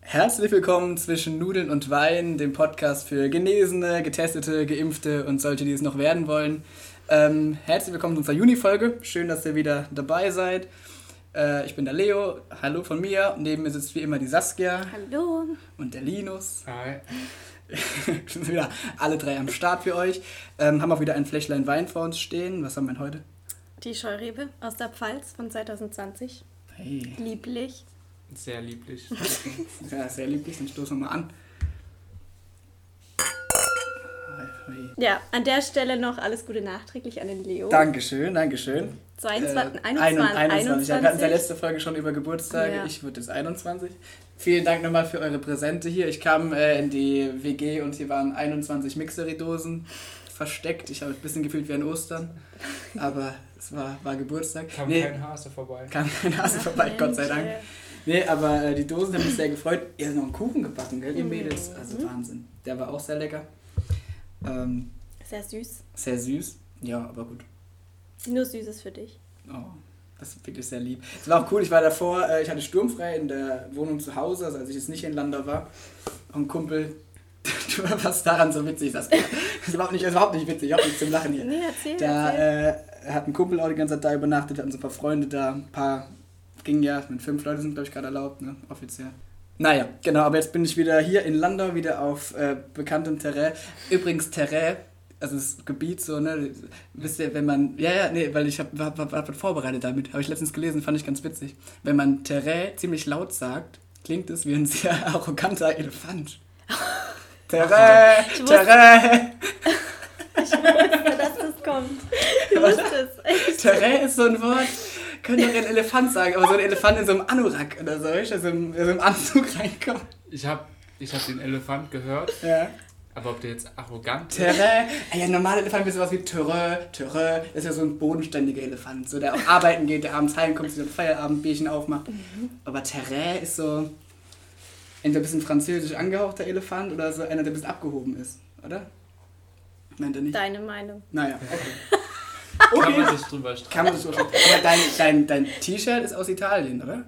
Herzlich willkommen zwischen Nudeln und Wein, dem Podcast für Genesene, Getestete, Geimpfte und solche, die es noch werden wollen. Ähm, herzlich willkommen zu unserer Juni-Folge. Schön, dass ihr wieder dabei seid. Äh, ich bin der Leo. Hallo von mir. Neben mir sitzt wie immer die Saskia. Hallo. Und der Linus. Hi. sind wieder alle drei am Start für euch. Ähm, haben auch wieder ein Fläschlein Wein vor uns stehen. Was haben wir denn heute? Die Scheurebe aus der Pfalz von 2020. Hey. Lieblich. Sehr lieblich. Ja, sehr lieblich. Dann stoßen wir mal an. Ja, an der Stelle noch alles Gute nachträglich an den Leo. Dankeschön, Dankeschön. 22, Äh, 21, 21. Ja, wir hatten es ja 21. letzte Folge schon über Geburtstage. Ja. Ich wurde jetzt 21. Vielen Dank nochmal für eure Präsente hier. Ich kam äh, in die WG und hier waren 21 Mixery-Dosen versteckt. Ich habe ein bisschen gefühlt wie an Ostern. Aber es war, war Geburtstag. Kam nee, kein Hase vorbei. kam kein Hase vorbei, Gott sei Dank. Nee, aber äh, die Dosen haben mich sehr gefreut. Ihr habt noch einen Kuchen gebacken, gell, ihr Mhm. Mädels? Also Wahnsinn. Der war auch sehr lecker. Ähm, äh, Sehr süß. sehr süß. Ja, aber gut. Nur Süßes für dich. Oh, das ist wirklich sehr lieb. Es war auch cool, ich war davor, äh, ich hatte sturmfrei in der Wohnung zu Hause, also als ich jetzt nicht in Landau war. Und ein Kumpel, du was daran so witzig, das ist überhaupt nicht, das ist überhaupt nicht witzig, überhaupt nicht zum Lachen hier. Nee, erzähl, Da erzähl. äh, hat ein Kumpel auch die ganze Zeit da übernachtet, hatten so ein paar Freunde da, ein paar, ging ja, mit fünf Leuten sind glaube ich gerade erlaubt, ne, offiziell. Naja, genau, aber jetzt bin ich wieder hier in Landau, wieder auf äh, bekanntem Terrain. Übrigens Terrain, also das Gebiet so, ne, wisst ihr, wenn man, ja, ja, nee, weil ich habe hab, hab, hab was vorbereitet damit, habe ich letztens gelesen, fand ich ganz witzig. Wenn man Terrain ziemlich laut sagt, klingt es wie ein sehr arroganter Elefant. Terrain, Terrain. Ich wusste, kommt. Ich wusste es. Echt. Terrain ist so ein Wort, könnte doch ein Elefant sagen, aber so ein Elefant in so einem Anorak oder so, du, also in so einem Anzug reinkommt. Ich hab, ich hab den Elefant gehört, Ja. aber ob der jetzt arrogant ist. Terrain, ey, ja, normale Elefant ist sowas wie Terrain, Terrain, das ist ja so ein bodenständiger Elefant, so der auch arbeiten geht, der abends heimkommt, sich ein Feierabendbierchen aufmacht. Aber Terrain ist so entweder ein bisschen französisch angehauchter Elefant oder so einer, der ein bisschen abgehoben ist, oder? Meint er nicht? Deine Meinung. Naja, okay. Kann Okay. man sich drüber streiten. Kann man das so Aber dein, dein, dein T-Shirt ist aus Italien, oder?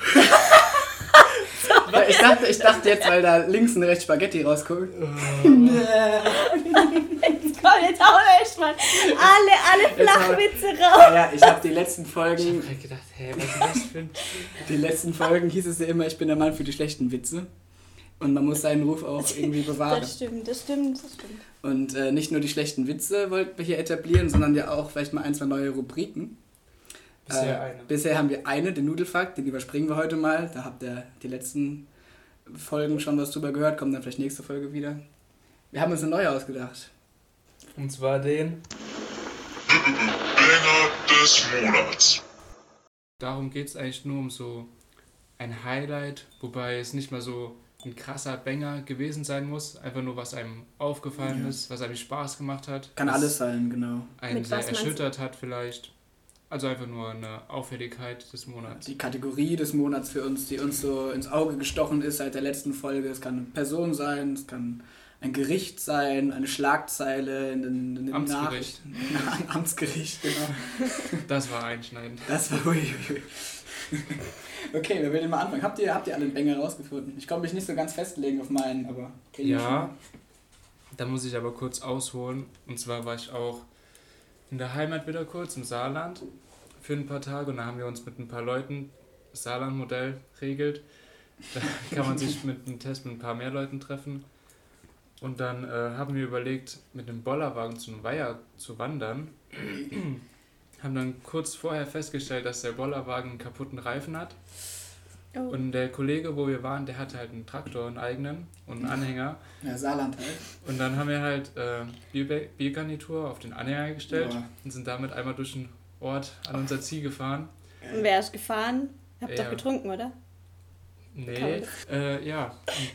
Weil ich, dachte, ich dachte jetzt, weil da links und rechts Spaghetti rausguckt. Jetzt komm, jetzt hau echt mal alle, alle Flachwitze raus. Ja, ich habe die letzten Ich Folgen, hab halt gedacht, hä, was ist das für ein... die letzten Folgen hieß es ja immer, ich bin der Mann für die schlechten Witze. Und man muss seinen Ruf auch irgendwie bewahren. Das stimmt, das stimmt, das stimmt. Und äh, nicht nur die schlechten Witze wollten wir hier etablieren, sondern ja auch vielleicht mal ein, zwei neue Rubriken. Bisher Äh, eine. Bisher haben wir eine, den Nudelfakt, den überspringen wir heute mal. Da habt ihr die letzten Folgen schon was drüber gehört, kommt dann vielleicht nächste Folge wieder. Wir haben uns eine neue ausgedacht. Und zwar den... Banger des Monats. Darum geht es eigentlich nur um so ein Highlight, wobei es nicht mal so ein krasser Banger gewesen sein muss. Einfach nur, was einem aufgefallen Ja. ist, was einem Spaß gemacht hat. Kann alles sein, genau. einen Mit sehr erschüttert hat vielleicht. Also einfach nur eine Auffälligkeit des Monats. Die Kategorie des Monats für uns, die uns so ins Auge gestochen ist seit der letzten Folge. Es kann eine Person sein, es kann ein Gericht sein, eine Schlagzeile in den, in den Amtsgericht. Nachrichten. Amtsgericht, genau. Das war einschneidend. Das war uiuiui. Okay, wer will denn mal anfangen? Habt ihr, habt ihr alle einen Banger rausgefunden? Ich konnte mich nicht so ganz festlegen auf meinen, aber. Ja, da muss ich aber kurz ausholen. Und zwar war ich auch in der Heimat wieder kurz, im Saarland, für ein paar Tage. Und da haben wir uns mit ein paar Leuten das Saarland-Modell regelt. Da kann man sich mit einem Test mit ein paar mehr Leuten treffen. Und dann äh, haben wir überlegt, mit einem Bollerwagen zu einem Weiher zu wandern. Haben dann kurz vorher festgestellt, dass der Bollerwagen einen kaputten Reifen hat. Oh. Und der Kollege, wo wir waren, der hatte halt einen Traktor, einen eigenen und einen Anhänger. Ja, Saarland halt. Und dann haben wir halt äh, Bier Biergarnitur auf den Anhänger gestellt Ja. und sind damit einmal durch den Ort an unser Ziel gefahren. Und wer ist gefahren? Habt Ja. doch getrunken, oder? Nee, äh, ja, und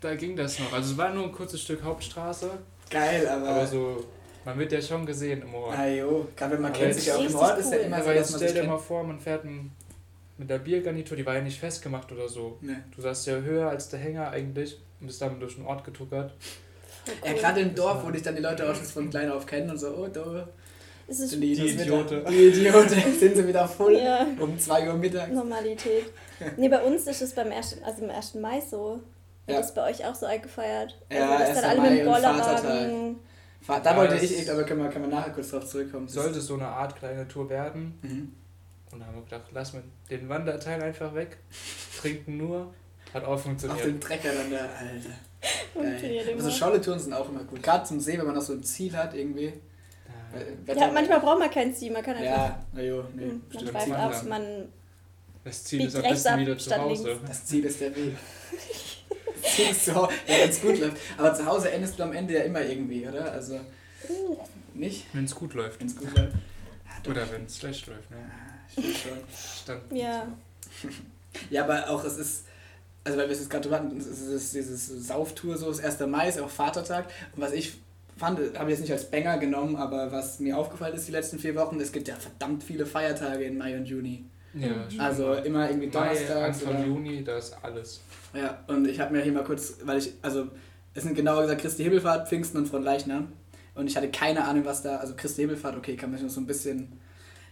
da ging das noch. Also es war nur ein kurzes Stück Hauptstraße, Geil, aber. aber so, man wird ja schon gesehen im Ort. Ah, jo, gerade wenn man Aber kennt jetzt sich ja auch im Ort, ist ja cool. immer so, jetzt stell dir kennt. mal vor, man fährt ein, mit der Biergarnitur, die war ja nicht festgemacht oder so. Nee. Du saßt ja höher als der Hänger eigentlich und bist damit durch den Ort getuckert. Ja, gerade im Dorf, wo dich dann die Leute auch schon von klein auf kennen und so, oh, da Es ist Die, Die Idiote. Die Idiote sind sie wieder voll Ja. um 2 Uhr mittags. Normalität. Nee, bei uns ist es beim ersten, also im 1. Mai so. Wird Ja. das bei euch auch so eingefeiert? Ja, also, dass 1. dann alle Mai mit dem Bollerwagen. Da Ja, wollte ich, echt, aber können wir, können wir nachher kurz drauf zurückkommen. Sollte so eine Art kleine Tour werden. Mhm. Und da haben wir gedacht, lass mal den Wanderteil einfach weg. Trinken nur. Hat auch Auf funktioniert. dem Trecker dann da, Alter. Funktioniert immer. Also Scholle-Touren sind auch immer gut. Gerade zum See, wenn man noch so ein Ziel hat irgendwie. Weil Wetter- Ja, manchmal braucht man kein Ziel, man kann einfach. Ja, na jo, nee. Hm, man schreibt auf, man. Das Ziel ist am besten ab, wieder zu Hause. links. Das Ziel ist der Weg. Zu Hause, ja, wenn es gut läuft. Aber zu Hause endest du am Ende ja immer irgendwie, oder? Also, nicht, Wenn es gut läuft. wenn es gut läuft. Oder wenn es schlecht läuft. Ne? Schon. Stand. Ja. Ja, aber auch es ist, also weil wir es jetzt gerade drüber hatten, es ist dieses Sauftour so, das 1. Mai ist auch Vatertag. Und was ich fand, habe ich jetzt nicht als Banger genommen, aber was mir aufgefallen ist die letzten vier Wochen, es gibt ja verdammt viele Feiertage in Mai und Juni. Ja, Mhm. stimmt. Also immer irgendwie Mai, Donnerstags Anfang oder... Juni, da ist alles. Ja, und ich habe mir hier mal kurz, weil ich, also es sind genauer gesagt Christi Himmelfahrt, Pfingsten und Fronleichnam. Und ich hatte keine Ahnung, was da, also Christi Himmelfahrt, okay, kann man sich noch so ein bisschen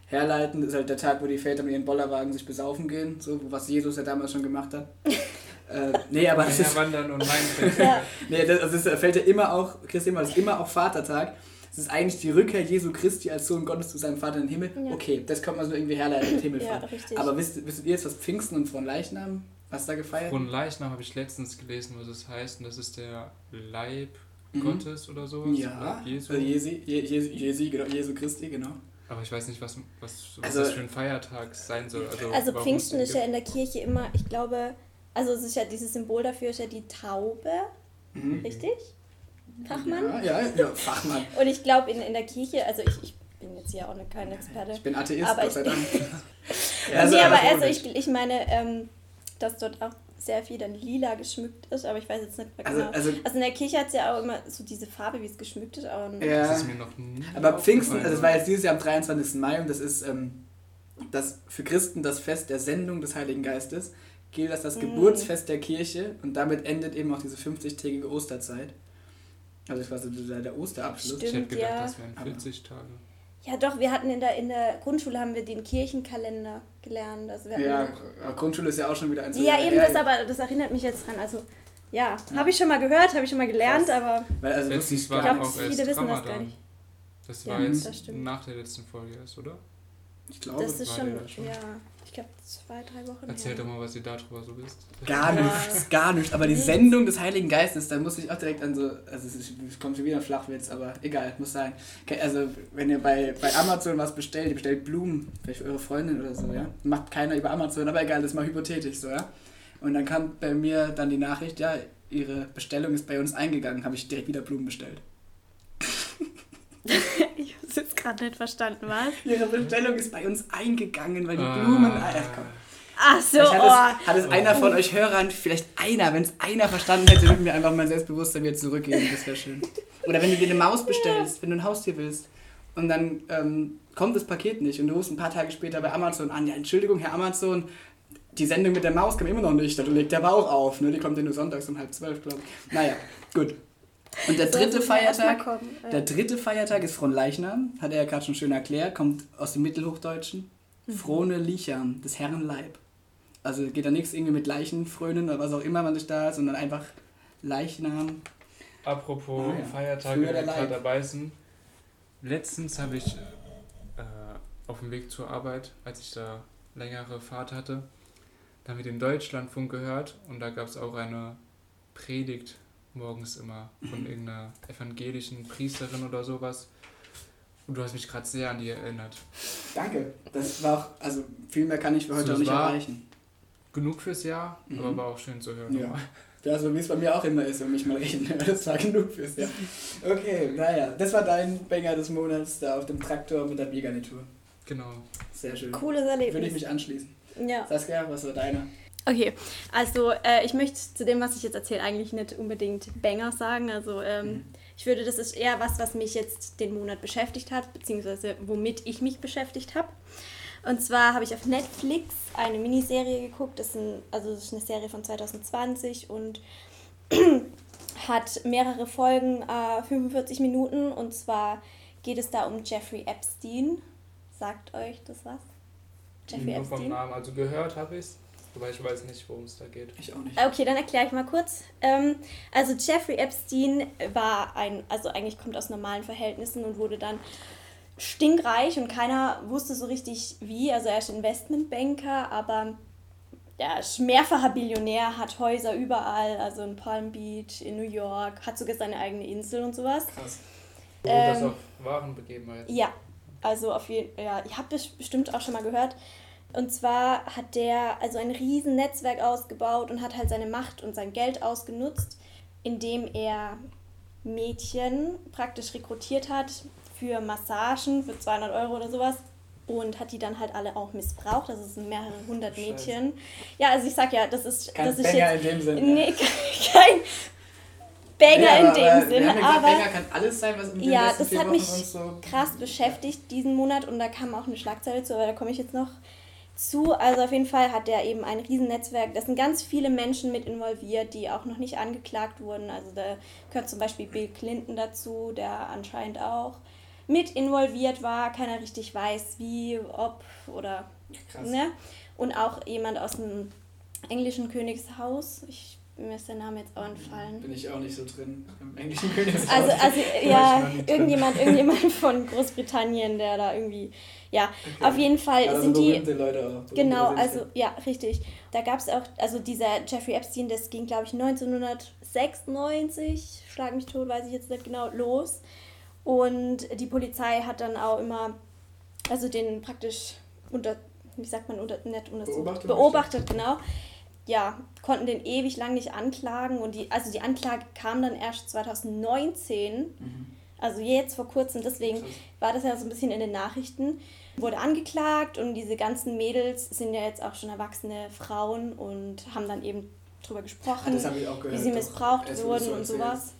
herleiten. Das ist halt der Tag, wo die Väter mit ihren Bollerwagen sich besaufen gehen, so, was Jesus ja damals schon gemacht hat. äh, nee, aber das ist, Wandern und Wein Ja. nee, das, also das fällt ja immer auch, Christi Himmelfahrt ist immer auch Vatertag. Es ist eigentlich die Rückkehr Jesu Christi als Sohn Gottes zu seinem Vater im Himmel. Ja. Okay, das kommt man so irgendwie herleiten mit Ja, Himmelfahrt. richtig. aber wisst, wisst ihr jetzt, was Pfingsten und Fronleichnam, was da gefeiert Von Leichnam habe ich letztens gelesen, was es heißt. Und das ist der Leib Mhm. Gottes oder sowas. Ja, Jesu. also Jesi, Je, Jesu, Jesi, genau, Jesu Christi, genau. Aber ich weiß nicht, was, was, was Also- das für ein Feiertag sein soll. Also, Also Pfingsten ist ja in der Kirche immer, ich glaube, also es ist ja dieses Symbol dafür ist ja die Taube, Mhm. richtig? Fachmann? Ja, ja, ja, Fachmann. Und ich glaube in, in der Kirche, also ich, ich bin jetzt hier auch ne- kein Experte. Ich bin Atheist, Aber Gott sei ich- Dank. nee, aber also nicht. ich, ich meine, ähm, dass dort auch sehr viel dann lila geschmückt ist, aber ich weiß jetzt nicht mehr Also, genau. also, Also in der Kirche hat es ja auch immer so diese Farbe, wie es geschmückt ist. Aber Das ja. ist mir noch nie Aber Pfingsten, also das war jetzt dieses Jahr am 23. Mai und das ist ähm, das für Christen das Fest der Sendung des Heiligen Geistes. Gilt als das Mhm. Geburtsfest der Kirche und damit endet eben auch diese 50-tägige Osterzeit. Also das war so der, der Osterabschluss. Stimmt. Ich hätte gedacht, ja. das wären 40 Tage. Ja, doch, wir hatten in der, in der Grundschule haben wir den Kirchenkalender gelernt. Also Ja, aber Grundschule ist ja auch schon wieder ein ja, eben das, aber das erinnert mich jetzt dran. Also, ja, habe ich schon mal gehört, habe ich schon mal gelernt, Krass. aber Weil also Letztens war Ich glaub, auch viele wissen das Ramadan. gar nicht. Das Ja, war jetzt das nach der letzten Folge erst, oder? Ich glaube, das ist war schon, der schon. ja, ich glaube zwei, drei Wochen Erzähl her. doch mal, was ihr darüber so wisst. Gar nichts, gar nichts. Aber die. Sendung des Heiligen Geistes, da muss ich auch direkt an so, also es ist- es kommt schon wieder ein Flachwitz, aber egal, muss sein. Okay, Also wenn ihr bei, bei Amazon was bestellt, ihr bestellt Blumen, vielleicht für eure Freundin oder so, ja. Macht keiner über Amazon, aber egal, das ist mal hypothetisch so, ja. Und dann kam bei mir dann die Nachricht, ja, ihre Bestellung ist bei uns eingegangen, habe ich direkt wieder Blumen bestellt. Ich habe es jetzt gerade nicht verstanden, was? Ihre Bestellung ist bei uns eingegangen, weil die Ah. Blumen. Ah, ja, komm. Ach so, Vielleicht hat, oh. es, hat es einer von euch Hörern, vielleicht einer, wenn es einer verstanden hätte, würde mir einfach mein Selbstbewusstsein wieder zurückgeben. Das wäre schön. Oder wenn du dir eine Maus bestellst, wenn du ein Haustier willst und dann ähm, kommt das Paket nicht und du rufst ein paar Tage später bei Amazon an, ja, Entschuldigung, Herr Amazon, die Sendung mit der Maus kam immer noch nicht, da legt der Bauch auf, ne? die kommt ja nur sonntags um halb zwölf, glaube ich. Naja, gut. Und der dritte Feiertag, kommen. Ja. der dritte Feiertag ist Fronleichnam, hat er ja gerade schon schön erklärt, kommt aus dem Mittelhochdeutschen. Mhm. Frohne Licham, des Herren Leib. Also geht da nichts irgendwie mit Leichen frönen oder was auch immer man sich da, sondern einfach Leichnam. Apropos Ah, ja. Feiertage, die der gerade dabei sind. Letztens habe ich äh, auf dem Weg zur Arbeit, als ich da längere Fahrt hatte, da haben wir den Deutschlandfunk gehört und da gab es auch eine Predigt morgens immer von irgendeiner evangelischen Priesterin oder sowas. Und du hast mich gerade sehr an die erinnert. Danke. Das war auch, also viel mehr kann ich für heute So, auch nicht war- erreichen. Genug fürs Jahr, Mhm. aber war auch schön zu hören. Ja. Ja, so wie es bei mir auch immer ist, wenn mich mal reden. Das war genug fürs Jahr. Okay, naja, das war dein Banger des Monats da auf dem Traktor mit der Biergarnitur. Genau. Sehr schön. Cooles Würde ich Erlebnis. mich anschließen. Ja. Saskia, was war deiner? Okay, also äh, ich möchte zu dem, was ich jetzt erzähle, eigentlich nicht unbedingt Banger sagen. Also ähm, Mhm. ich würde, das ist eher was, was mich jetzt den Monat beschäftigt hat, beziehungsweise womit ich mich beschäftigt habe. Und zwar habe ich auf Netflix eine Miniserie geguckt, das ist, ein, also das ist eine Serie von 2020 und hat mehrere Folgen, äh, 45 Minuten. Und zwar geht es da um Jeffrey Epstein. Sagt euch das was? Jeffrey Nur vom Epstein? Namen, also gehört habe ich es, aber ich weiß nicht, worum es da geht. Ich auch nicht. Okay, dann erkläre ich mal kurz. Ähm, also Jeffrey Epstein war ein, also eigentlich kommt aus normalen Verhältnissen und wurde dann stinkreich und keiner wusste so richtig wie. Also er ist Investmentbanker, aber er ist mehrfacher Billionär, hat Häuser überall, also in Palm Beach, in New York, hat sogar seine eigene Insel und sowas. Krass. Das Ähm, auf wahren Begebenheiten. Ja, also auf jeden ja, ihr habt es bestimmt auch schon mal gehört. Und zwar hat der also ein riesen Netzwerk ausgebaut und hat halt seine Macht und sein Geld ausgenutzt, indem er Mädchen praktisch rekrutiert hat für Massagen für 200 Euro oder sowas und hat die dann halt alle auch missbraucht. Also es sind mehrere hundert Scheiße. Mädchen. Ja, also ich sag ja, das ist, Kein das ist Banger jetzt in dem Sinne. nee, kein Banger Nee, in dem aber Sinne, gesagt, aber Banger kann alles sein, was in den Ja, das hat Wochen mich so... krass beschäftigt diesen Monat und da kam auch eine Schlagzeile zu, aber da komme ich jetzt noch zu. Also auf jeden Fall hat er eben ein Riesennetzwerk. Da sind ganz viele Menschen mit involviert, die auch noch nicht angeklagt wurden. Also da gehört zum Beispiel Bill Clinton dazu, der anscheinend auch mit involviert war. Keiner richtig weiß, wie, ob oder Krass. ne? Und auch jemand aus dem englischen Königshaus. Ich mir ist der Name jetzt auch entfallen. Bin ich auch nicht so drin im englischen Königshaus. Also, also ja, irgendjemand, irgendjemand von Großbritannien, der da irgendwie, ja, Okay. auf jeden Fall also sind die, Leute auch. genau, also, ja, richtig. Da gab es auch, also dieser Jeffrey Epstein, das ging, glaube ich, 1996, schlag mich tot, weiß ich jetzt nicht genau, los. Und die Polizei hat dann auch immer, also den praktisch unter, wie sagt man, unter, nicht unter, Beobachtet, beobachtet genau. Ja, konnten den ewig lang nicht anklagen und die, also die Anklage kam dann erst 2019, Mhm. also jetzt vor kurzem, deswegen war das ja so ein bisschen in den Nachrichten. Wurde angeklagt und diese ganzen Mädels sind ja jetzt auch schon erwachsene Frauen und haben dann eben drüber gesprochen, gehört. wie sie doch. missbraucht du wurden so und sowas.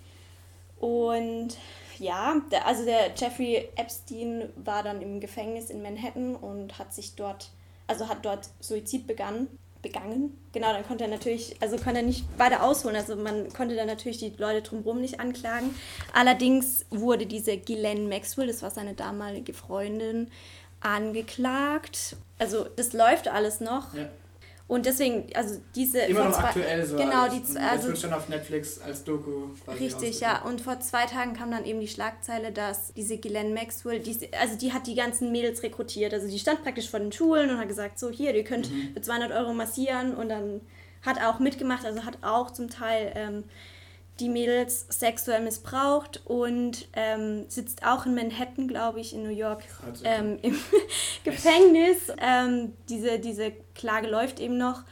Und ja, der, also der Jeffrey Epstein war dann im Gefängnis in Manhattan und hat sich dort, also hat dort Suizid begangen. Begangen. Genau, dann konnte er natürlich, also konnte er nicht weiter ausholen. Also man konnte dann natürlich die Leute drumherum nicht anklagen. Allerdings wurde diese Ghislaine Maxwell, das war seine damalige Freundin, angeklagt. Also das läuft alles noch. Ja. Und deswegen, also diese. Immer noch zwei- aktuell so. Genau, alles. die, also wird schon auf Netflix als Doku. Richtig, ja. Und vor zwei Tagen kam dann eben die Schlagzeile, dass diese Ghislaine Maxwell, die, also die hat die ganzen Mädels rekrutiert. Also die stand praktisch vor den Schulen und hat gesagt, so hier, ihr könnt Mhm. für 200 Euro massieren. Und dann hat auch mitgemacht, also hat auch zum Teil ähm, die Mädels sexuell missbraucht und ähm, sitzt auch in Manhattan, glaube ich, in New York okay. ähm, im Gefängnis. Ähm, diese, diese Klage läuft eben noch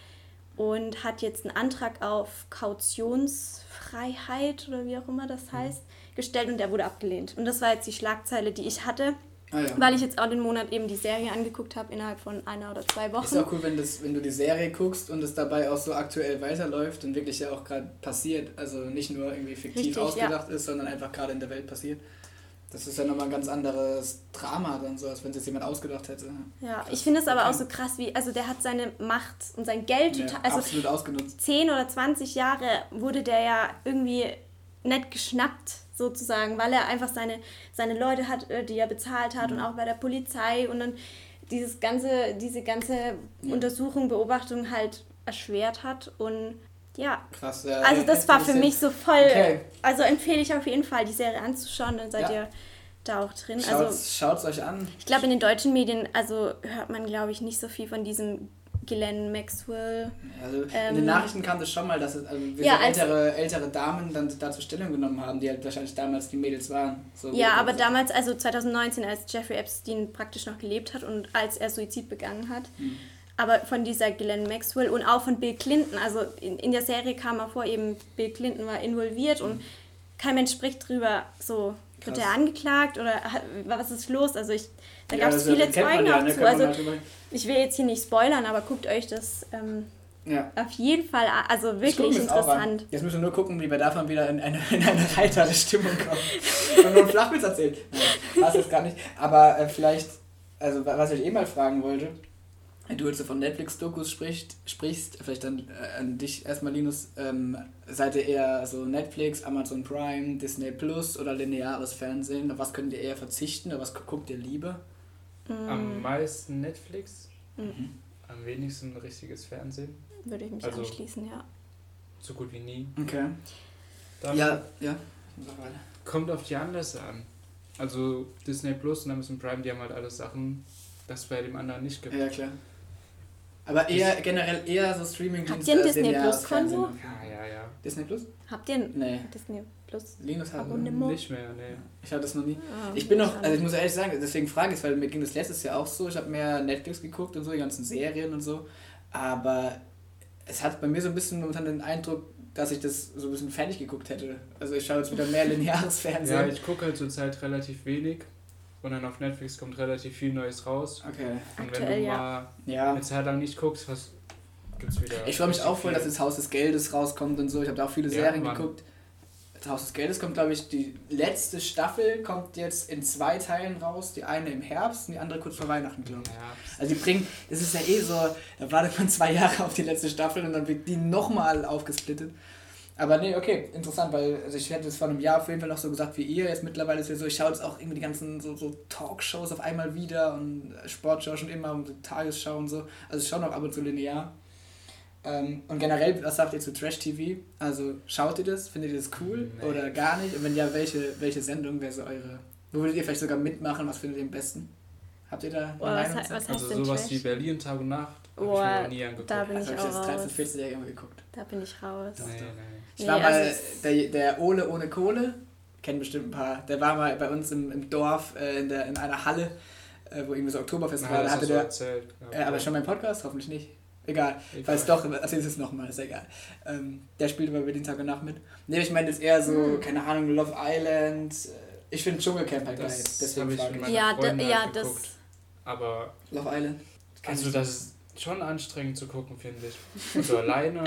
und hat jetzt einen Antrag auf Kautionsfreiheit oder wie auch immer Mhm. das heißt, gestellt und der wurde abgelehnt. Und das war jetzt die Schlagzeile, die ich hatte, Ah, ja. weil ich jetzt auch den Monat eben die Serie angeguckt habe innerhalb von einer oder zwei Ist Wochen. auch cool, wenn, das, wenn du die Serie guckst und es dabei auch so aktuell weiterläuft und wirklich ja auch gerade passiert. Also nicht nur irgendwie fiktiv Richtig, ausgedacht ist, sondern einfach gerade in der Welt passiert. Das ist ja nochmal ein ganz anderes Drama dann so, als wenn es jetzt jemand ausgedacht hätte. Ja, Krass. ich finde es aber auch so krass, wie, also der hat seine Macht und sein Geld Ja, total, also absolut ausgenutzt. 10 oder 20 Jahre wurde der ja irgendwie nicht geschnappt, sozusagen, weil er einfach seine, seine Leute hat, äh, die er bezahlt hat Mhm. und auch bei der Polizei und dann dieses ganze, diese ganze Ja. Untersuchung, Beobachtung halt erschwert hat und ja. Krass. Ja, Also das war für mich so voll, Okay. also empfehle ich auf jeden Fall, die Serie anzuschauen, dann seid Ja. ihr da auch drin. Schaut's, Also schaut's euch an. ich glaube, in den deutschen Medien, also hört man, glaube ich, nicht so viel von diesem Glenn Maxwell. Also in Ähm, den Nachrichten kam das schon mal, dass es, also Ja, ältere, ältere Damen dann dazu Stellung genommen haben, die halt wahrscheinlich damals die Mädels waren. So Ja, aber damals, also 2019, als Jeffrey Epstein praktisch noch gelebt hat und als er Suizid begangen hat. Hm. Aber von dieser Glenn Maxwell und auch von Bill Clinton, also in, in der Serie kam er vor, eben Bill Clinton war involviert und kein Mensch spricht drüber, so wird er angeklagt oder was ist los? Also ich, da Ja, gab es viele Zeugen ja, auch ne, zu. Also ich will jetzt hier nicht spoilern, aber guckt euch das ähm, ja. auf jeden Fall an. Also Ich guck wirklich an. interessant. Jetzt müssen wir nur gucken, wie wir davon wieder in eine, in eine heitere Stimmung kommen. Und nur einen Flachwitz erzählt. Nein, passt jetzt gar nicht. Aber äh, vielleicht, also wa- was ich eh mal fragen wollte, Wenn du jetzt so von Netflix-Dokus sprichst, sprichst, vielleicht dann äh, an dich erstmal, Linus, ähm, seid ihr eher so Netflix, Amazon Prime, Disney Plus oder lineares Fernsehen? Auf was könnt ihr eher verzichten oder was gu- guckt ihr lieber? Am meisten Netflix, Mhm. am wenigsten richtiges Fernsehen. Würde ich mich Also- anschließen, ja. So gut wie nie. Okay. Dann Ja, ja. Kommt auf die Anlässe an. Also Disney Plus und Amazon Prime, die haben halt alles Sachen, das bei dem anderen nicht gibt. Ja, klar. Aber eher generell eher so streaming Habt ihr ein Disney Plus Konto? Ja, ja, ja. Disney Plus? Habt ihr ein Nee. Disney Plus? Linus hat Abonnement? Nicht mehr, nee. Ich hatte das noch nie. Ah, Ich bin noch, also ich muss ehrlich sagen, deswegen frage ich es, weil mir ging das letztes Jahr auch so. Ich habe mehr Netflix geguckt und so, die ganzen Serien und so. Aber es hat bei mir so ein bisschen momentan den Eindruck, dass ich das so ein bisschen fertig geguckt hätte. Also ich schaue jetzt wieder mehr lineares Ja, Fernsehen. ich gucke halt zurzeit relativ wenig. Und dann auf Netflix kommt relativ viel Neues raus. okay. Und wenn Aktuell, du ja. mal Ja. eine Zeit lang nicht guckst, was gibt's wieder. Ich freue mich auch voll, dass das Haus des Geldes rauskommt und so. Ich habe da auch viele Ja, Serien Mann. geguckt. Das Haus des Geldes kommt, glaube ich, die letzte Staffel kommt jetzt in zwei Teilen raus. Die eine im Herbst und die andere kurz vor Weihnachten, glaube ich. Ja, Also die bringen, das ist ja eh so, da wartet man zwei Jahre auf die letzte Staffel und dann wird die nochmal aufgesplittet. Aber nee, okay, interessant, weil also ich hätte es vor einem Jahr auf jeden Fall noch so gesagt wie ihr. Jetzt mittlerweile ist ja so, ich schaue jetzt auch irgendwie die ganzen so, so Talkshows auf einmal wieder und Sportschau schon immer und Tagesschau und so. Also ich schaue noch ab und zu linear. Ähm, und generell, was sagt ihr zu Trash-TV? Also schaut ihr das? Findet ihr das cool Nee. oder gar nicht? Und wenn ja, welche, welche Sendung wäre so eure? Wo würdet ihr vielleicht sogar mitmachen? Was findet ihr am besten? Habt ihr da eine Boah, was, was heißt Also sowas Trash? wie Berlin Tag und Nacht habe ich Boah, mir noch nie angeguckt. da bin Also ich habe ich das auch 13, raus. 14 Jahre immer geguckt. Da bin ich raus. nee, nee. Ich Nee, war mal, also der, der Ole ohne Kohle, kennen bestimmt ein paar, der war mal bei uns im, im Dorf äh, in, der, in einer Halle, äh, wo irgendwie so Oktoberfest war. Da das hatte der, erzählt. äh, aber schon mein Podcast? Hoffentlich nicht. Egal. Egal. Falls doch, erzähl es nochmal, ist egal. Ähm, der spielt immer den Tag und Nacht mit. Nee, ich meine jetzt eher so, Hm. keine Ahnung, Love Island. äh, Ich finde Dschungelcamp halt geil. Das Deswegen habe ich frage mit ich. meiner Ja, da, Freundin ja, halt das. geguckt. Aber Love Island. also das ist schon anstrengend zu gucken, finde ich. Und so alleine,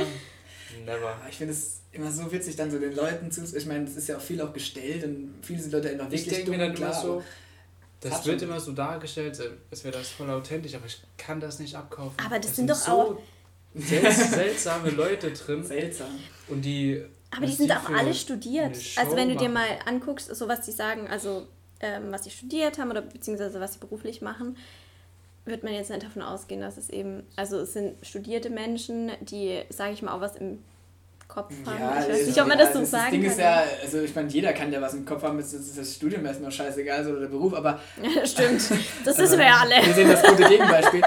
never. Aber ich finde es immer so witzig, dann so den Leuten zu. Ich meine, es ist ja auch viel auch gestellt und viele sind Leute einfach Ich wirklich denke mir dumm, dann immer klar, so, aber- das wird schon- immer so dargestellt, als wäre das voll authentisch, aber ich kann das nicht abkaufen. Aber das Es sind doch so auch- sel seltsame Leute drin Seltsam. und die. Aber die sind auch für alle studiert. Also wenn du dir mal anguckst, so was die sagen, also ähm, was sie studiert haben oder beziehungsweise was sie beruflich machen, wird man jetzt nicht davon ausgehen, dass es eben, also es sind studierte Menschen, die, sage ich mal, auch was im Kopf haben. ich weiß nicht, ob man das so das sagen Ding kann. ist ja, also ich meine, jeder kann ja was im Kopf haben, es ist das Studium erstmal scheißegal, so oder der Beruf, aber Stimmt, das also, wissen wir ja alle. Wir sehen das gute Gegenbeispiel.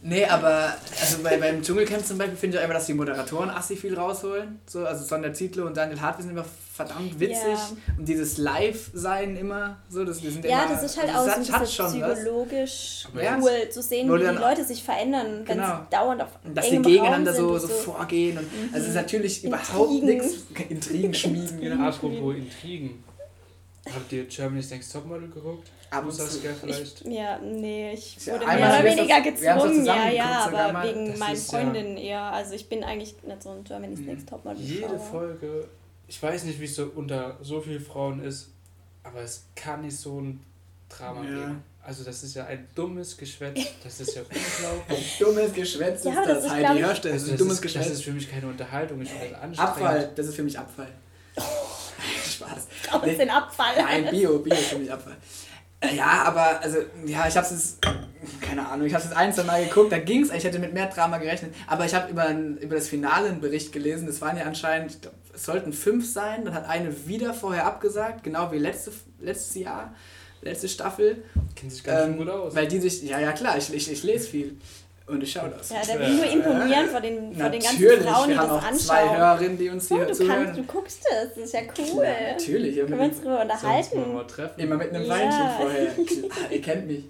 Nee, aber also bei, beim Dschungelcamp zum Beispiel finde ich einfach, dass die Moderatoren assi viel rausholen. So, also Sonja Zietlow und Daniel Hartwig sind immer verdammt witzig. Ja. Und dieses Live-Sein immer so, das, die sind Ja, immer, das ist halt also auch das so ein bisschen psychologisch ja. cool zu sehen, wie die Leute sich verändern, wenn Genau. sie dauernd auf Und dass sie gegeneinander Raum so, sind so, und vorgehen. Und, Also es ist natürlich überhaupt Intrigen. nichts. Intrigen schmieden, genau. Apropos Intrigen. Habt ihr Germany's Next Topmodel geguckt? Ab und. Saskia vielleicht? Ja, nee, ich Ja, wurde einmal mehr oder weniger gezwungen, ja, ja, aber mal. wegen Das meinen ist ja- Freundinnen eher. Also ich bin eigentlich nicht so ein Germany's Mhm. Next Topmodel. Jede Folge, ich weiß nicht, wie es so unter so vielen Frauen ist, aber es kann nicht so ein Drama Ja. geben. Also das ist ja ein dummes Geschwätz, das ist ja unglaublich. Dummes Geschwätz Ja, ist aber das, das ist, Heidi. ich- du, das Also ist das, dummes ist, das Geschwätz. ist für mich keine Unterhaltung, ich finde das anstrengend. Abfall, das ist für mich Abfall. Aus Nee. den Abfall. Nein, Bio, Bio ist für mich Abfall. Äh, Ja, aber, also, ja, ich hab's jetzt, keine Ahnung, ich hab's jetzt ein, zwei Mal geguckt, da ging's, ich hätte mit mehr Drama gerechnet, aber ich habe über, über das Finale einen Bericht gelesen, das waren ja anscheinend, glaub, es sollten fünf sein, dann hat eine wieder vorher abgesagt, genau wie letzte, letztes Jahr, letzte Staffel, Kennt sich ganz schön ähm, gut aus. weil die sich, ja, ja, klar, ich, ich, ich lese viel und ich schaue das. Ja, da will ich nur imponieren vor den, vor den ganzen Natürlich, Frauen, die wir das haben auch zwei anschauen. Hörerinnen, die uns Oh, hier du, zuhören. kannst, du guckst es, das ist ja cool. Ja, natürlich, ja, Können wir uns drüber unterhalten? mal treffen? immer mit einem Ja. Weinchen vorher. Klar, ihr kennt mich.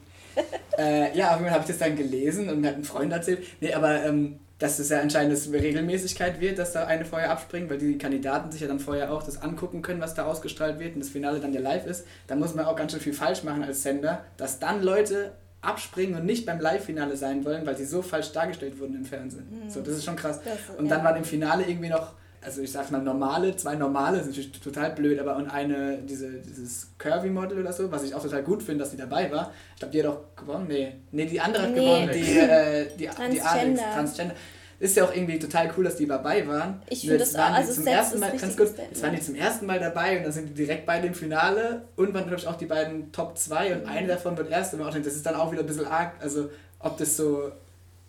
äh, ja, auf jeden Fall habe ich das dann gelesen und mir hat ein Freund erzählt. Nee, aber ähm, dass es ja anscheinend das Regelmäßigkeit wird, dass da eine vorher abspringt, weil die Kandidaten sich ja dann vorher auch das angucken können, was da ausgestrahlt wird und das Finale dann ja live ist. Da muss man auch ganz schön viel falsch machen als Sender, dass dann Leute abspringen und nicht beim Live-Finale sein wollen, weil sie so falsch dargestellt wurden im Fernsehen. So, das ist schon krass. Das- Und ja. dann waren im Finale irgendwie noch, also ich sag mal normale, zwei normale, sind natürlich total blöd, aber und eine, diese, dieses Curvy-Model oder so, was ich auch total gut finde, dass die dabei war. Ich glaube, die hat auch gewonnen. Nee, nee die andere hat Nee. gewonnen, die, äh, die, die Alex, Transgender. Ist ja auch irgendwie total cool, dass die dabei waren. Ich finde das auch- waren also zum ersten ist Mal, ganz kurz, jetzt waren die zum ersten Mal dabei und dann sind die direkt beide im Finale und waren, glaube ich, auch die beiden Top 2 und Mhm. eine davon wird erste. Und auch das ist dann auch wieder ein bisschen arg, also ob das so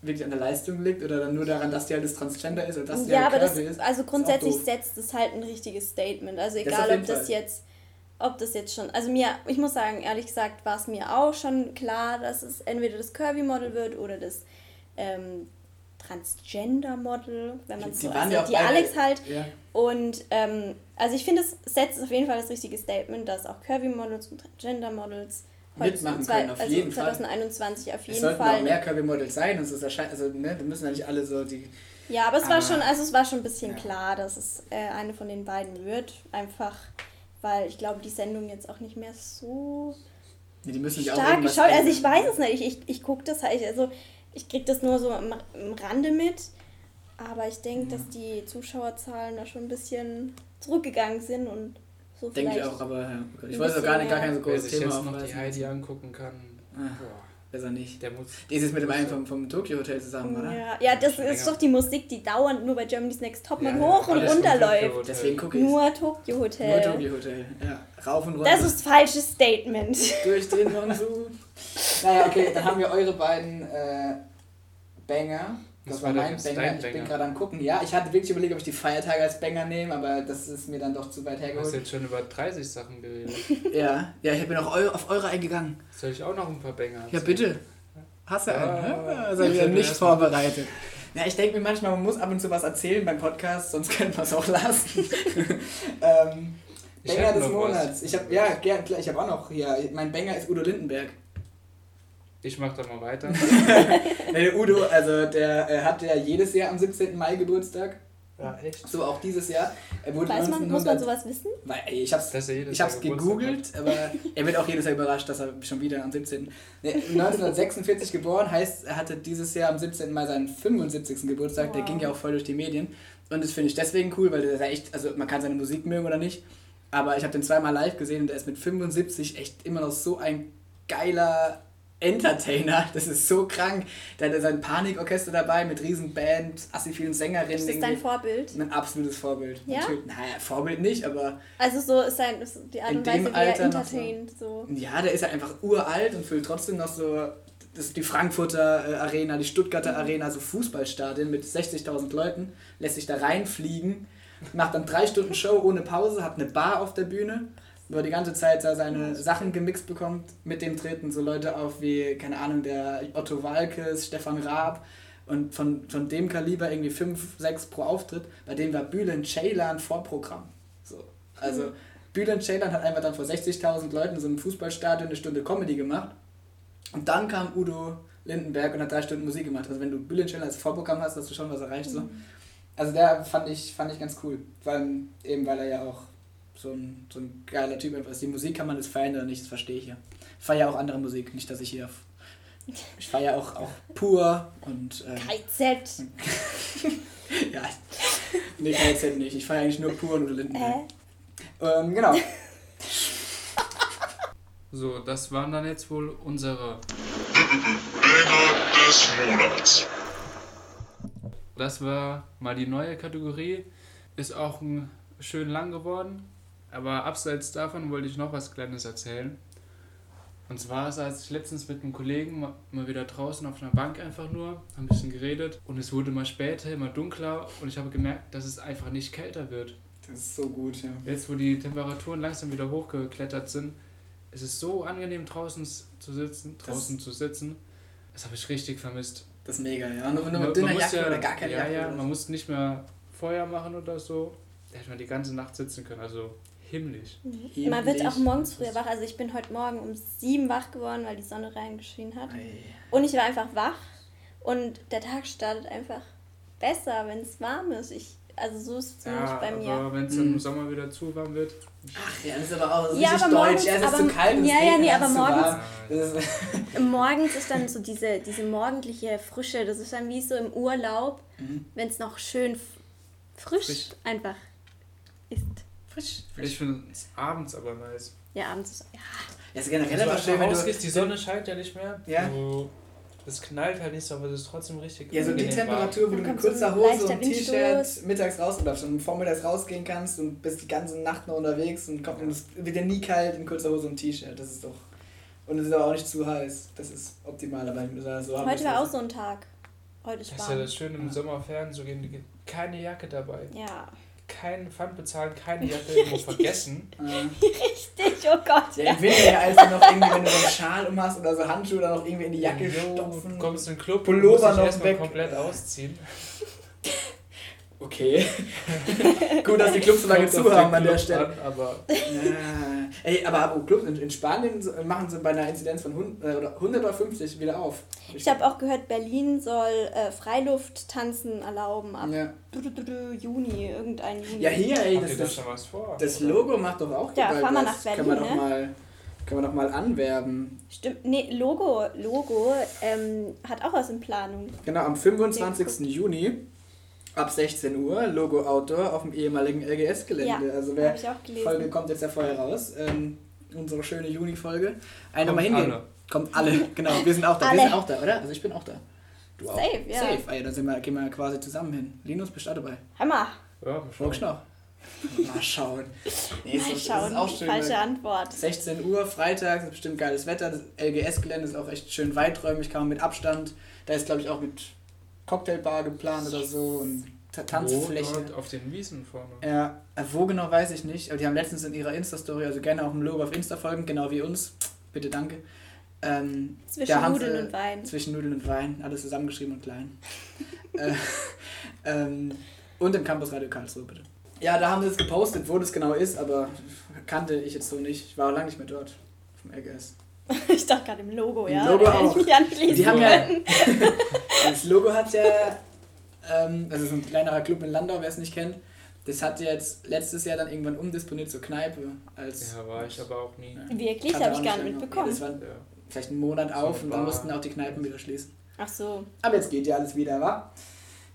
wirklich an der Leistung liegt oder dann nur daran, dass die halt das Transgender ist oder dass die ja, halt aber das, ist. also Ist grundsätzlich doof. setzt es halt ein richtiges Statement. Also Das egal, jeden ob das Fall. jetzt, ob das jetzt schon, also mir, ich muss sagen, ehrlich gesagt, war es mir auch schon klar, dass es entweder das Curvy-Model wird oder das ähm, Transgender-Model, wenn man Die so, also ja die Alex halt. Ja. Und ähm, also ich finde, es setzt auf jeden Fall das richtige Statement, dass auch Curvy-Models und Transgender-Models Mitmachen zwei- können, auf also jeden Fall. 2021 auf Es jeden sollten Fall. auch mehr Curvy-Models sein und es erscheint, also ne, da müssen ja nicht alle so die. Ja, aber es war Aber- schon, also es war schon ein bisschen Ja. klar, dass es äh, eine von den beiden wird. Einfach, weil ich glaube, die Sendung jetzt auch nicht mehr so Nee, die müssen stark geschaut. Also ich weiß es nicht. Ich, ich, ich gucke das halt, also ich krieg das nur so am, am Rande mit. Aber ich denke, Mhm. dass die Zuschauerzahlen da schon ein bisschen zurückgegangen sind und so Denke ich auch, aber ja, ich wollte auch gar nicht, gar kein so großes Thema jetzt noch die. Heidi angucken kann, Ah, boah, besser nicht. der muss. Die ist jetzt mit dem einen vom, vom Tokyo Hotel zusammen, oder? Ja, ja, das Schon ist länger. doch die Musik, die dauernd nur bei Germany's Next Topmodel Ja, ja, hoch und alles runter läuft. Hotel. Deswegen gucke ich Nur Tokyo Nur Hotel. Tokyo Hotel. Ja, rauf und runter. Das ist falsches Statement. durch den Monsun. Naja, okay, dann haben wir eure beiden äh, Banger. Das war mein Banger. dein Ich bin Banger? gerade am gucken. Ja, ich hatte wirklich überlegt, ob ich die Feiertage als Banger nehme, aber das ist mir dann doch zu weit Du hast hergeholt. jetzt schon über 30 Sachen geredet. Ja, ja, ich bin auch eu auf eure eingegangen. Soll ich auch noch ein paar Banger Ja, bitte. Hast du einen? Ja. Ja, also Erzähl nicht vorbereitet. Ja, ich denke mir manchmal, man muss ab und zu was erzählen beim Podcast, sonst könnte man es auch lassen. ähm, Banger des Monats. Ich habe ja, gern, klar, ich habe auch noch hier. Mein Banger ist Udo Lindenberg. Ich mach da mal weiter. Der Udo, also der äh, hat ja jedes Jahr am 17. Mai Geburtstag. Ja, echt? So auch dieses Jahr. Er wurde Weiß man, 1900, muss man sowas wissen? Weil, ey, ich hab's, Dass er jedes ich hab's gegoogelt, aber er wird auch jedes Jahr überrascht, dass er schon wieder am 17. Nee, 1946 geboren, heißt, er hatte dieses Jahr am 17. Mai seinen 75. Geburtstag. Der Wow. ging ja auch voll durch die Medien. Und das finde ich deswegen cool, weil der ist ja echt, also man kann seine Musik mögen oder nicht, aber ich habe den zweimal live gesehen und der ist mit 75 echt immer noch so ein geiler Entertainer. Das ist so krank. Der hat sein Panikorchester dabei mit riesen Band, assi vielen Sängerinnen. Ist das dein. Vorbild? Ein absolutes Vorbild. Ja? Natürlich. Naja, Vorbild nicht, aber Also so ist sein, ist die Art und Weise, wie er so. entertaint. So. ja, der ist ja einfach uralt und füllt trotzdem noch so. Das ist die Frankfurter äh, Arena, die Stuttgarter Arena, also Fußballstadien mit 60.000 Leuten, lässt sich da reinfliegen, macht dann drei Stunden Show ohne Pause, hat eine Bar auf der Bühne, wo er die ganze Zeit da seine Sachen gemixt bekommt. Mit dem treten so Leute auf wie, keine Ahnung, der Otto Walkes, Stefan Raab und von, von dem Kaliber irgendwie 5, 6 pro Auftritt. Bei dem war Bülent Ceylan Vorprogramm. So. Also Bülent Ceylan hat einfach dann vor 60.000 Leuten in so einem Fußballstadion eine Stunde Comedy gemacht. Und dann kam Udo Lindenberg und hat drei Stunden Musik gemacht. Also wenn du Bülent Ceylan als Vorprogramm hast, hast du schon was erreicht. So. Also der fand ich, fand ich ganz cool. Vor allem eben, weil er ja auch so ein, so ein geiler Typ einfach ist. Die Musik kann man das feiern oder nicht, das verstehe ich ja. Ich feiere auch andere Musik, nicht, dass ich hier... Ich feiere auch, auch pur und... Äh, KZ. ja, nee, KZ nicht. Ich feiere eigentlich nur pur und Lindenberg. Äh? Ähm, genau. So, das waren dann jetzt wohl unsere. Banger des Monats. Das war mal die neue Kategorie. Ist auch ein, schön lang geworden. Aber abseits davon wollte ich noch was Kleines erzählen. Und zwar saß ich letztens mit einem Kollegen mal, mal wieder draußen auf einer Bank einfach nur, ein bisschen geredet und es wurde immer später, immer dunkler und ich habe gemerkt, dass es einfach nicht kälter wird. Das ist so gut, ja. Jetzt, wo die Temperaturen langsam wieder hochgeklettert sind, ist es so angenehm draußen zu sitzen, draußen zu sitzen. Das habe ich richtig vermisst. Das ist mega, ja. Nur, nur Man- mit dünner Jacke ja, oder gar keine ja, Jacke. Ja, oder man muss nicht mehr Feuer machen oder so. Da hätte man die ganze Nacht sitzen können, also himmlisch. so. Man wird auch Himmlisch. morgens früher wach. Also ich bin heute Morgen um sieben wach geworden, weil die Sonne reingeschienen hat. Ei. Und ich war einfach wach. Und der Tag startet einfach besser, wenn es warm ist. Ich, also so ist es zumindest Ja, bei mir. aber wenn es Mhm. im Sommer wieder zu warm wird. Ach ja, das ist aber auch so Ja, richtig aber morgens- deutsch. Ist aber- zu kalt ja, ja, nee, es aber morgens- ist, Morgens ist dann so diese, diese morgendliche Frische. Das ist dann wie so im Urlaub, Mhm. wenn es noch schön Frisch, Frisch. einfach ist. Frisch. Ich finde es abends aber nice. Ja, abends ist. Ja, Ja, ist generell Wenn du aber schön, wenn du. rausgehst, die Sonne scheint ja nicht mehr. Ja. Du, das knallt halt nicht so, aber das ist trotzdem richtig Ja, so die warm. Temperatur, wo du mit so kurzer Hose und T-Shirt mittags raus oder schon vormittags rausgehen kannst und bist die ganze Nacht noch unterwegs und kommt und es wird dir nie kalt in kurzer Hose und T-Shirt. Das ist doch. Und es ist aber auch nicht zu heiß. Das ist optimal. Aber ich muss sagen, so heute war auch es so ein Tag. Heute ist Das ist ja warm. das Schöne im Sommer fern zu gehen. Keine Jacke dabei. Ja. Keinen Pfand bezahlen, keine Jacke irgendwo vergessen. Richtig, oh Gott. ja, im Winter ja, als du noch irgendwie, wenn du so einen Schal umhast oder so Handschuhe oder noch irgendwie in die Jacke Jo, stopfen. Du kommst in den Club Pullover und musst dich noch erstmal weg. komplett ausziehen. Okay. Gut, dass die Clubs so lange zu haben an der Stelle. an, aber Ja. Ey, aber Clubs in, in Spanien machen sie bei einer Inzidenz von 100, äh, oder 100 oder 50 wieder auf. Ich habe auch gehört, Berlin soll äh, Freilufttanzen erlauben ab Ja, du, du, du, du, Juni, irgendein Juni. ja hier, ey, das, das, was vor? das? Logo macht doch auch Ja, bald fahr mal was. nach Können wir Berlin, doch ne? mal, können wir doch mal anwerben. Stimmt, nee, Logo, Logo ähm, hat auch was in Planung. Genau, am 25. Juni ab 16 Uhr Logo Outdoor auf dem ehemaligen LGS-Gelände. Ja, also wer ich auch die gelesen. Folge kommt jetzt ja vorher raus. Ähm, unsere schöne Juni-Folge. Eine Kommt mal hingehen. alle. Kommt alle, genau. Wir sind auch da. Wir Alle. sind auch da, oder? Also ich bin auch da. Du auch. Safe, ja. Safe. Ey, dann sind wir, gehen wir quasi zusammen hin. Linus, bist du auch dabei? Hammer. Ja, mal schauen. Mal schauen. Nee, ist Mal das schauen, ist auch schön. falsche weil Antwort. 16 Uhr, Freitag, ist bestimmt geiles Wetter. Das LGS-Gelände ist auch echt schön weiträumig, kann man mit Abstand. Da ist, glaube ich, auch mit Cocktailbar geplant oder so und Ta- Tanzfläche. Wo? Dort auf den Wiesen vorne. Ja, äh, wo genau weiß ich nicht. Aber die haben letztens in ihrer Insta-Story, also gerne auch im Logo auf Insta folgen, genau wie uns. Bitte danke. Ähm, Zwischen Nudeln sie- und Wein. zwischen Nudeln und Wein, alles zusammengeschrieben und klein. äh, ähm, und im Campus Radio Karlsruhe, bitte. Ja, da haben sie es gepostet, wo das genau ist, aber kannte ich jetzt so nicht. Ich war auch lange nicht mehr dort, vom LGS. Ich dachte gerade im Logo, ja. Logo da hätte auch. ich mich anschließen Die haben ja, können. das Logo hat ja, ähm, also so ein kleinerer Club in Landau, wer es nicht kennt, das hat jetzt letztes Jahr dann irgendwann umdisponiert zur Kneipe. Als Ja, war ich aber auch nie. Wirklich, Kannte habe ich gar nicht mitbekommen. Ja, das war Ja. vielleicht einen Monat auf So und dann mussten auch die Kneipen wieder schließen. Ach so. Aber jetzt geht ja alles wieder, wa?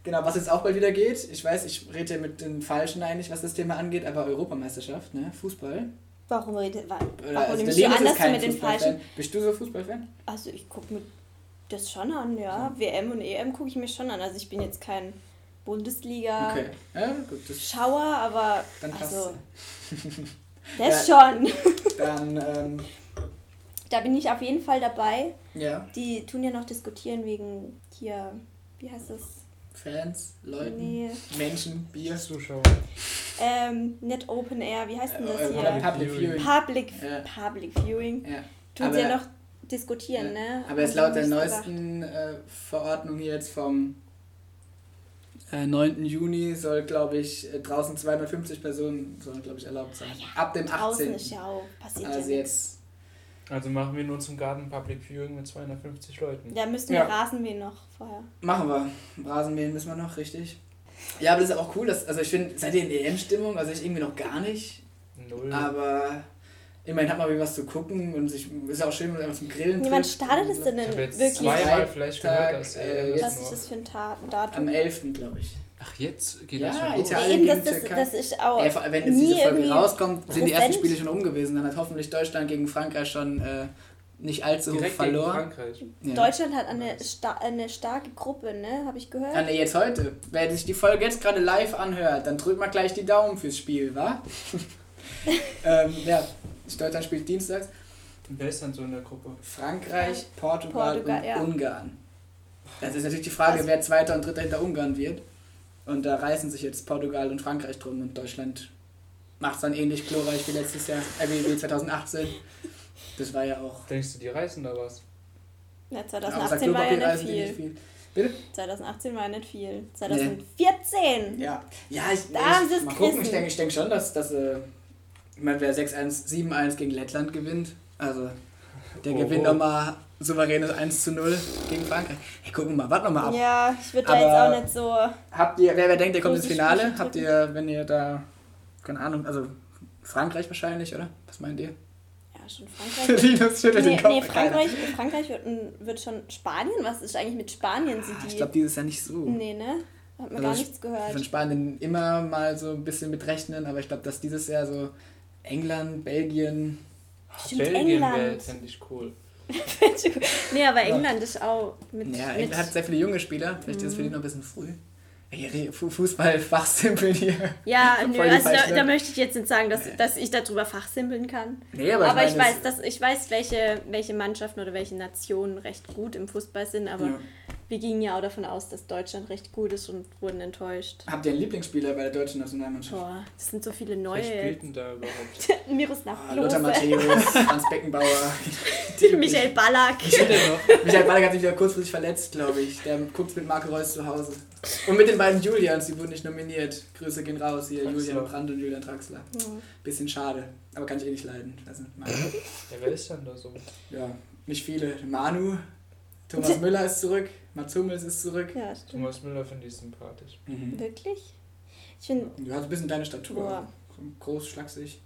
Genau, was jetzt auch bald wieder geht, ich weiß, ich rede ja mit den Falschen eigentlich, was das Thema angeht, aber Europameisterschaft, ne? Fußball. Warum redet Warum also nimmst du an, dass du mit den falschen. Bist du so Fußballfan? Also ich gucke mir das schon an, ja. WM und EM gucke ich mir schon an. Also ich bin jetzt kein Bundesliga. Okay. Ja, gut, Schauer, aber dann passt also das schon. Dann, ähm, Da bin ich auf jeden Fall dabei. ja, Die tun ja noch diskutieren wegen hier, wie heißt das? Fans, Leute, Nee, Menschen, Bier. Zuschauer. ähm, nicht Open Air, wie heißt denn das Äh, hier? oder Public Viewing. Public, Ja. Public Viewing. Ja. Tun Aber- sie ja noch diskutieren, Ja. ne? Aber jetzt laut der neuesten äh, Verordnung hier jetzt vom äh, 9. Juni soll, glaube ich, äh, draußen 250 Personen sollen, glaube ich, erlaubt sein. Ab dem Draußen 18. ist ja auch passiert Also ja jetzt, Also machen wir nur zum Garten Public Viewing mit 250 Leuten. Ja. wir Rasenmähen noch vorher. machen wir. Rasenmähen müssen wir noch, richtig. Ja, aber das ist auch cool, dass, also ich finde, seid ihr in EM-Stimmung? Also ich irgendwie noch gar nicht. Null. Aber immerhin hat man wieder was zu gucken und sich, ist auch schön, wenn man zum Grillen trifft. startet es denn, denn wirklich? zweimal vielleicht gehört, dass äh, jetzt- Was ist das für ein Ta Am Datum? 11. glaube ich. Ach, jetzt geht Ja, das schon. Italien. Eben, das, gegen das, ist auch Ey, vor- wenn jetzt diese Folge rauskommt, sind die ersten. Spiele schon um gewesen. Dann hat hoffentlich Deutschland gegen Frankreich schon äh, nicht allzu hoch Direkt gegen verloren. Frankreich. Ja. Deutschland hat eine, sta eine starke Gruppe, ne? Habe ich gehört. Ah, ne, jetzt heute. Wer sich die Folge jetzt gerade live anhört, dann drückt mal gleich die Daumen fürs Spiel, wa? ähm, ja, Deutschland spielt dienstags. Wer ist denn so in der Gruppe? Frankreich, Portugal, Portugal, und ja. Ungarn. Das ist natürlich die Frage, Also- wer Zweiter und Dritter hinter Ungarn wird. Und da reißen sich jetzt Portugal und Frankreich drum und Deutschland macht es dann ähnlich glorreich wie letztes Jahr, äh, wie, wie 2018. Das war ja auch. Denkst du, die reißen da was? Ja, außer 2018 war ja nicht viel. nicht viel. Bitte? 2018 war ja nicht viel. 2014! Ja, ja ich, Da ich, haben sie es mal gucken. Ich denke ich denk schon, dass, dass äh, ich meine, wer 6-1, 7-1 gegen Lettland gewinnt, also der Oh, gewinnt oh. nochmal souveränes 1 zu 0 gegen Frankreich. Hey, gucken wir mal, warten wir mal ab. Ja, ich würde da jetzt auch nicht so. Habt ihr, wer, wer denkt, ihr kommt ins Finale? Habt ihr, wenn ihr da, keine Ahnung, also Frankreich wahrscheinlich, oder? Was meint ihr? Ja, schon Frankreich. Linus schüttelt nee, den Kopf. nee, Keiner. Frankreich, Frankreich wird, wird schon Spanien. Was ist eigentlich mit Spanien? Sind Ah, die. Ich glaube, dieses Jahr nicht so. nee, ne? Hat man Also gar ich- nichts gehört. Von Spanien immer mal so ein bisschen mitrechnen, aber ich glaube, dass dieses Jahr so England, Belgien, Stimmt, Belgien wäre, England. fände ich cool. Nee, aber England ist auch mit. ja, mit England hat sehr viele junge Spieler, vielleicht ist es für die noch ein bisschen früh. Fußball, Fachsimpeln hier. ja, nö, also da, da möchte ich jetzt nicht sagen, dass, dass ich darüber fachsimpeln kann. Nee, Aber, aber, ich, meine, weiß, dass, ich weiß, welche, welche Mannschaften oder welche Nationen recht gut im Fußball sind, aber Ja. Wir gingen ja auch davon aus, dass Deutschland recht gut ist und wurden enttäuscht. Habt ihr einen Lieblingsspieler bei der deutschen Nationalmannschaft? Boah, das sind so viele Wer neue. spielt denn da überhaupt? Miroslav Ah, Lothar Matthäus, Franz Beckenbauer. Michael Ballack. Michael Ballack hat sich wieder kurzfristig verletzt, glaube ich. Der guckt mit Marco Reus zu Hause. Und mit den beiden Julians, die wurden nicht nominiert. Grüße gehen raus hier, Draxler. Julian Brandt und Julian Draxler. Hm. Bisschen schade, aber kann ich eh nicht leiden. Also, Ja, wer ist denn da so? ja, nicht viele. Manu, Thomas Müller ist zurück, Mats Hummels ist zurück. Ja, stimmt. Thomas Müller finde ich sympathisch. Mhm. Wirklich? Ich finde, Du hast ein bisschen deine Statur. Boah. Groß, schlaksig.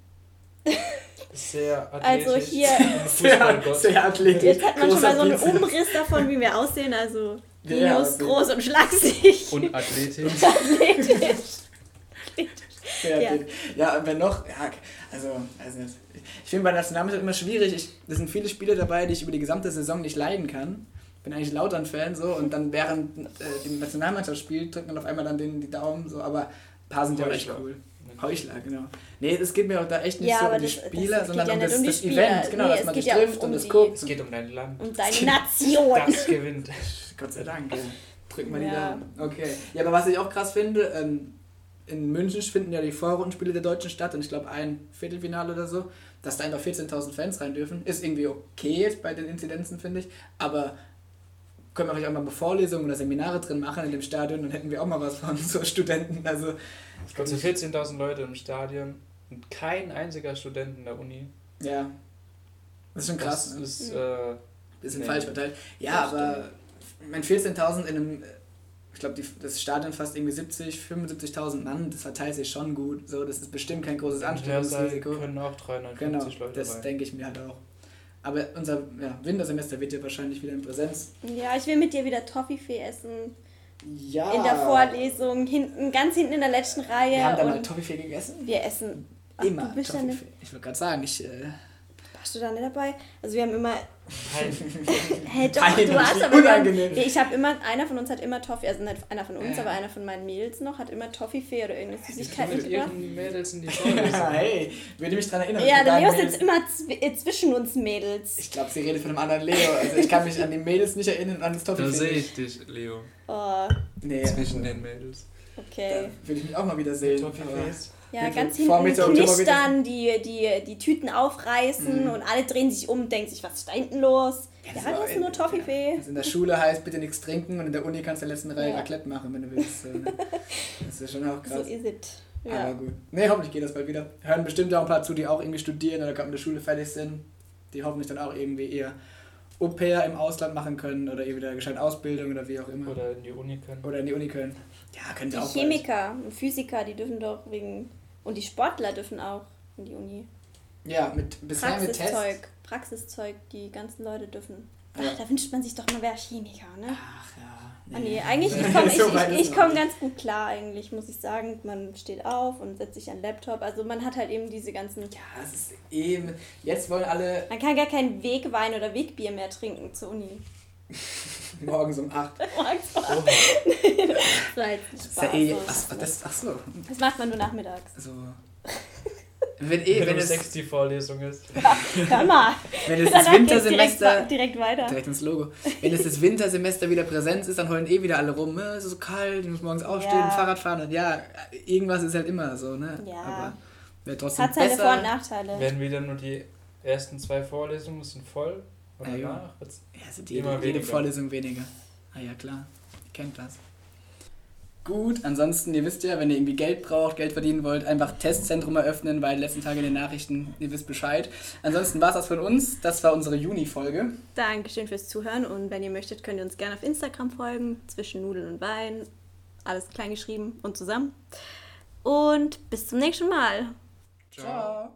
Sehr Also athletisch. hier- Fußballgott. sehr athletisch. jetzt hat man schon mal so einen. Umriss davon, wie wir aussehen. Also Ja, Minus, okay. groß und schlaksig. Und athletisch. athletisch. Ja, Ja. ja. ja, wenn noch, ja, also, also ich finde bei der Nationalmannschaft immer schwierig. Ich, es sind viele Spiele dabei, die ich über die gesamte Saison nicht leiden kann. Bin eigentlich Lautern-Fan so und dann während äh, die Nationalmannschaft spielt, drückt man auf einmal dann den die Daumen so, aber ein paar sind ja auch echt cool. Heuchler, genau. Nee, es geht mir auch da echt nicht Ja, so um die Spieler, sondern ja um das, um. Event, genau, Nee, dass es man sich ja trifft um und das die- guckt. Es geht um dein Land. Und deine Nation. Das gewinnt. Gott sei Dank. Drück mal die. Daumen. Okay. Ja, aber was ich auch krass finde, ähm, in München finden ja die Vorrundenspiele der Deutschen statt und ich glaube ein Viertelfinale oder so, dass da einfach 14.000 Fans rein dürfen. Ist irgendwie okay jetzt bei den Inzidenzen, finde ich, aber können wir vielleicht auch mal Vorlesungen oder Seminare drin machen in dem Stadion, dann hätten wir auch mal was von so Studenten. Also, ich glaube nicht. 14.000 Leute im Stadion und kein einziger Student in der Uni. Ja. Das ist schon krass. Das ne? ist, äh, Bisschen Nee. falsch verteilt. Ja, Das aber mein 14.000 in einem, ich glaube, das Stadion fast irgendwie 70, 75.000 Mann, das verteilt sich schon gut. So, das ist bestimmt kein großes im Hörsaal Ansteckungsrisiko. können auch 350 Genau, Leute das denke ich mir halt auch. Aber unser ja, Wintersemester wird ja wahrscheinlich wieder in Präsenz. Ja, ich will mit dir wieder Toffifee essen. Ja. In der Vorlesung, hinten, ganz hinten in der letzten Reihe. Wir haben da mal Toffifee gegessen. wir essen. Ach, Immer Toffifee. Ich wollte gerade sagen, ich. Äh, warst du da nicht dabei? Also wir haben immer. Hey, doch, du hast aber. Unangenehm. ich habe immer, einer von uns hat immer Toffee, also nicht einer von uns, Ja. aber einer von meinen Mädels noch, hat immer Toffifee oder irgendeine Süßigkeit mit mitgebracht. Mädels in die ja, hey, würde mich daran erinnern. Ja, der Leo sitzt immer äh, zwischen uns Mädels. Ich glaube, sie redet von einem anderen Leo. Also ich kann mich an die Mädels nicht erinnern und an das Toffifee. Da sehe ich dich, Leo. Oh, Nee, Zwischen den Mädels. da okay. würde ich mich auch mal wieder sehen. Toffifees. Ja, Bitte. ganz hinten knistern, die, die, die Tüten aufreißen Mhm. und alle drehen sich um und denken sich, was ist da hinten los? Ja, das das, ist nur in- Toffifee. Also in der Schule heißt bitte nichts trinken und in der Uni kannst du in der letzten Reihe Ja. Raclette machen, wenn du willst. So, ne? Das ist schon auch So krass. is it. Aber Ja. gut. Nee, hoffentlich geht das bald wieder. Hören bestimmt auch ein paar zu, die auch irgendwie studieren oder gerade mit der Schule fertig sind. Die hoffentlich dann auch irgendwie eher Au pair im Ausland machen können oder irgendwie wieder gescheit Ausbildung oder wie auch immer. Oder in die Uni können. Oder in die Uni können. Ja, können Die sie auch. bald. Chemiker und Physiker, die dürfen doch wegen. Und die Sportler dürfen auch in die Uni. Ja, mit, bisher mit Tests. Praxiszeug. Praxiszeug, die ganzen Leute dürfen. Ach, Ja. da wünscht man sich doch mal, wer Chemiker, ne? Ach ja. Ah, nee, eigentlich, ich komme ich, So ich, ich komm ganz gut klar, eigentlich, muss ich sagen. Man steht auf und setzt sich an den Laptop. Also man hat halt eben diese ganzen. Ja, das ist eben. Jetzt wollen alle Man kann gar kein Wegwein oder Wegbier mehr trinken zur Uni. morgens um 8. Oha. Das war jetzt ein Das ist ja eh. so. Ach, das, ach so. Das macht man nur nachmittags. Also. Wenn, eh, Wenn, wenn, um es, die Vorlesung ist. Hör mal. wenn es das direkt, Wintersemester. wa- direkt weiter. Direkt ins Logo. Wenn es das Wintersemester wieder Präsenz ist, dann heulen eh wieder alle rum. "Äh, Es ist so kalt, ich muss morgens aufstehen, Ja. Fahrrad fahren. Und ja, irgendwas ist halt immer so, ne? Ja. Aber wäre trotzdem Hat seine besser. Vor- und Nachteile. Werden wieder nur die ersten zwei Vorlesungen sind voll. Und Ja, ja. danach wird's ja, also jede, Immer jede weniger. Vorlesung weniger. Ah ja, klar. Ihr kennt das. Gut, ansonsten, ihr wisst ja, wenn ihr irgendwie Geld braucht, Geld verdienen wollt, einfach Testzentrum eröffnen, weil die letzten Tage in den Nachrichten, ihr wisst Bescheid. Ansonsten war es das von uns. Das war unsere Juni-Folge. Dankeschön fürs Zuhören und wenn ihr möchtet, könnt ihr uns gerne auf Instagram folgen, zwischen Nudeln und Wein. Alles klein geschrieben und zusammen. Und bis zum nächsten Mal. Ciao.